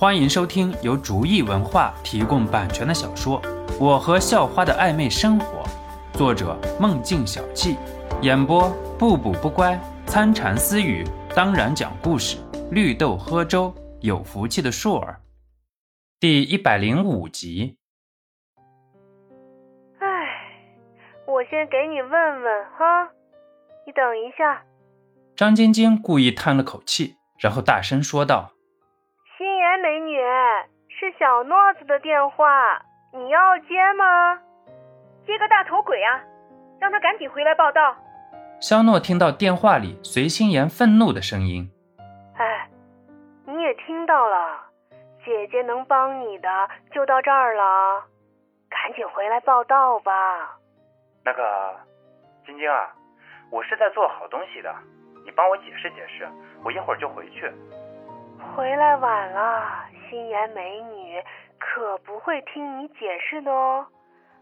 欢迎收听由竹意文化提供版权的小说《我和校花的暧昧生活》，作者梦境小憩，演播不补不乖、参禅私语，当然讲故事，绿豆喝粥，有福气的硕儿，第一百零五集。唉，我先给你问问哈，你等一下。张晶晶故意叹了口气，然后大声说道。心妍美女，是小诺子的电话，你要接吗？接个大头鬼啊！让他赶紧回来报道。肖诺听到电话里随心言愤怒的声音。哎，你也听到了，姐姐能帮你的就到这儿了，赶紧回来报道吧。那个，晶晶啊，我是在做好东西的，你帮我解释解释，我一会儿就回去。回来晚了，心妍美女可不会听你解释的哦，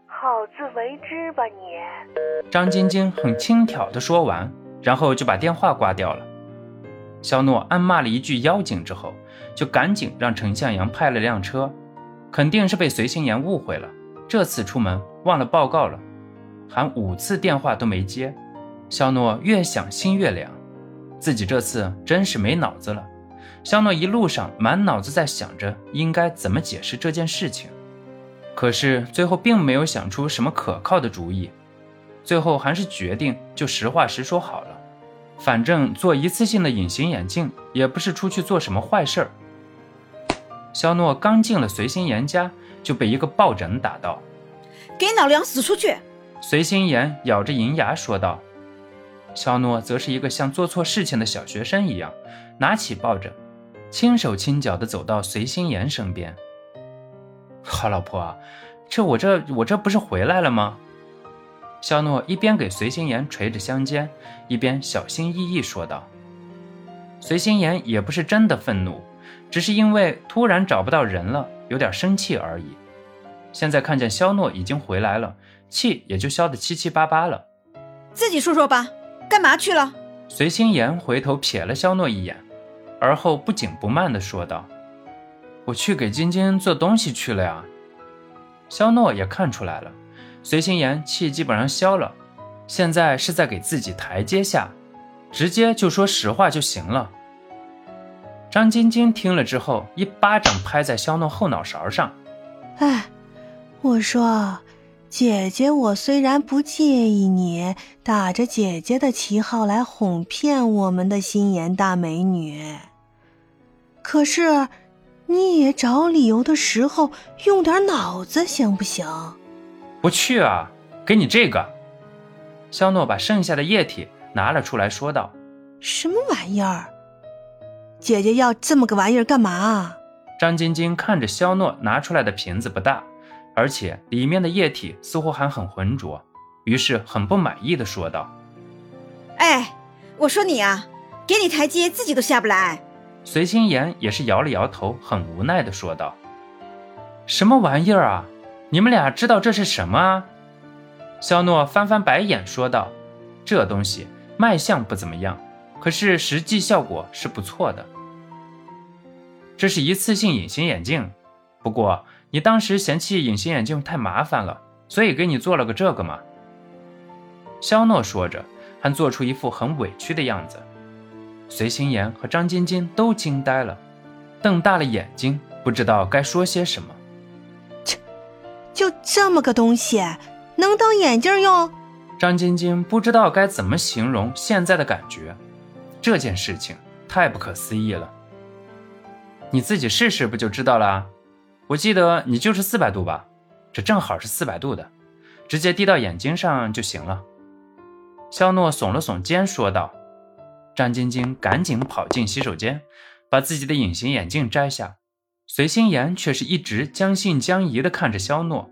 好自为之吧你。张晶晶很轻佻的说完，然后就把电话挂掉了。肖诺暗骂了一句妖精之后，就赶紧让陈向阳派了辆车，肯定是被随心妍误会了，这次出门忘了报告了，喊五次电话都没接。肖诺越想心越凉，自己这次真是没脑子了。肖诺一路上满脑子在想着应该怎么解释这件事情，可是最后并没有想出什么可靠的主意，最后还是决定就实话实说好了。反正做一次性的隐形眼镜也不是出去做什么坏事儿。肖诺刚进了随心妍家，就被一个抱枕打到，给老娘死出去！随心妍咬着银牙说道。肖诺则是一个像做错事情的小学生一样，拿起抱枕。轻手轻脚地走到随心妍身边。好老婆，这我这我这不是回来了吗？肖诺一边给随心妍捶着香肩，一边小心翼翼说道。随心妍也不是真的愤怒，只是因为突然找不到人了，有点生气而已。现在看见肖诺已经回来了，气也就消得七七八八了。自己说说吧，干嘛去了？随心妍回头瞥了肖诺一眼。而后不紧不慢地说道：“我去给晶晶做东西去了呀。”肖诺也看出来了，随心妍气基本上消了，现在是在给自己台阶下，直接就说实话就行了。张晶晶听了之后，一巴掌拍在肖诺后脑勺上：“哎，我说，姐姐，我虽然不介意你打着姐姐的旗号来哄骗我们的心妍大美女。”可是，你也找理由的时候用点脑子行不行？不去啊，给你这个。肖诺把剩下的液体拿了出来说道：“什么玩意儿？姐姐要这么个玩意儿干嘛？”张晶晶看着肖诺拿出来的瓶子不大，而且里面的液体似乎还很浑浊，于是很不满意的说道：“哎，我说你啊，给你台阶自己都下不来。”随心妍也是摇了摇头，很无奈的说道：“什么玩意儿啊？你们俩知道这是什么啊？”肖诺翻翻白眼说道：“这东西卖相不怎么样，可是实际效果是不错的。这是一次性隐形眼镜，不过你当时嫌弃隐形眼镜太麻烦了，所以给你做了个这个嘛。”肖诺说着，还做出一副很委屈的样子。随心妍和张晶晶都惊呆了，瞪大了眼睛，不知道该说些什么。切，就这么个东西，能当眼镜用？张晶晶不知道该怎么形容现在的感觉，这件事情太不可思议了。你自己试试不就知道了？我记得你就是四百度吧？这正好是四百度的，直接滴到眼睛上就行了。肖诺耸了耸肩，说道。张晶晶赶紧跑进洗手间，把自己的隐形眼镜摘下。随心妍却是一直将信将疑地看着肖诺：“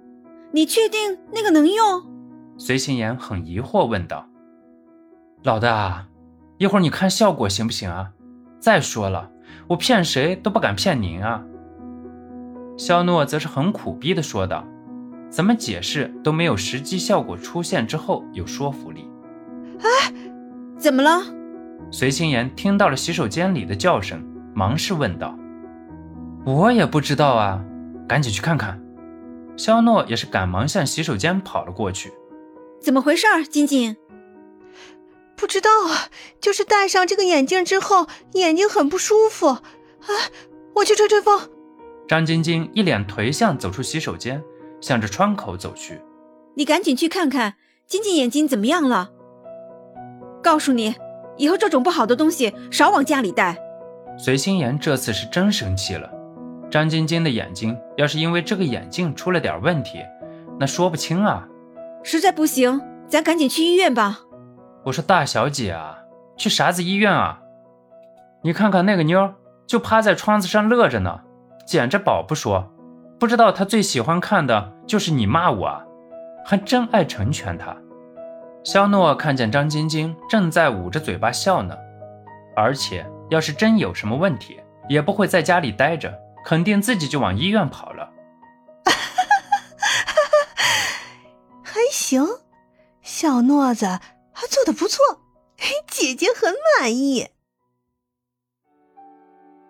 你确定那个能用？”随心妍很疑惑问道：“老大，一会儿你看效果行不行啊？再说了，我骗谁都不敢骗您啊。”肖诺则是很苦逼地说道：“怎么解释都没有实际效果出现之后有说服力。”哎，怎么了？随心妍听到了洗手间里的叫声，忙是问道：“我也不知道啊，赶紧去看看。肖诺也是赶忙向洗手间跑了过去。怎么回事儿，晶晶？不知道啊，就是戴上这个眼镜之后，眼睛很不舒服。啊，我去吹吹风。张晶晶一脸颓相走出洗手间，向着窗口走去。你赶紧去看看晶晶眼睛怎么样了。告诉你，以后这种不好的东西少往家里带。随心妍这次是真生气了。张晶晶的眼睛要是因为这个眼镜出了点问题，那说不清啊。实在不行，咱赶紧去医院吧。我说大小姐啊，去啥子医院啊？你看看那个妞，就趴在窗子上乐着呢，捡着宝不说，不知道她最喜欢看的就是你骂我啊，还真爱成全她。肖诺看见张晶晶正在捂着嘴巴笑呢，而且要是真有什么问题，也不会在家里待着，肯定自己就往医院跑了。还行，小诺子。还做的不错，姐姐很满意。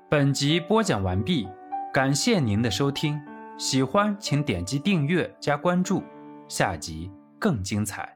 本集播讲完毕，感谢您的收听，喜欢请点击订阅加关注，下集更精彩。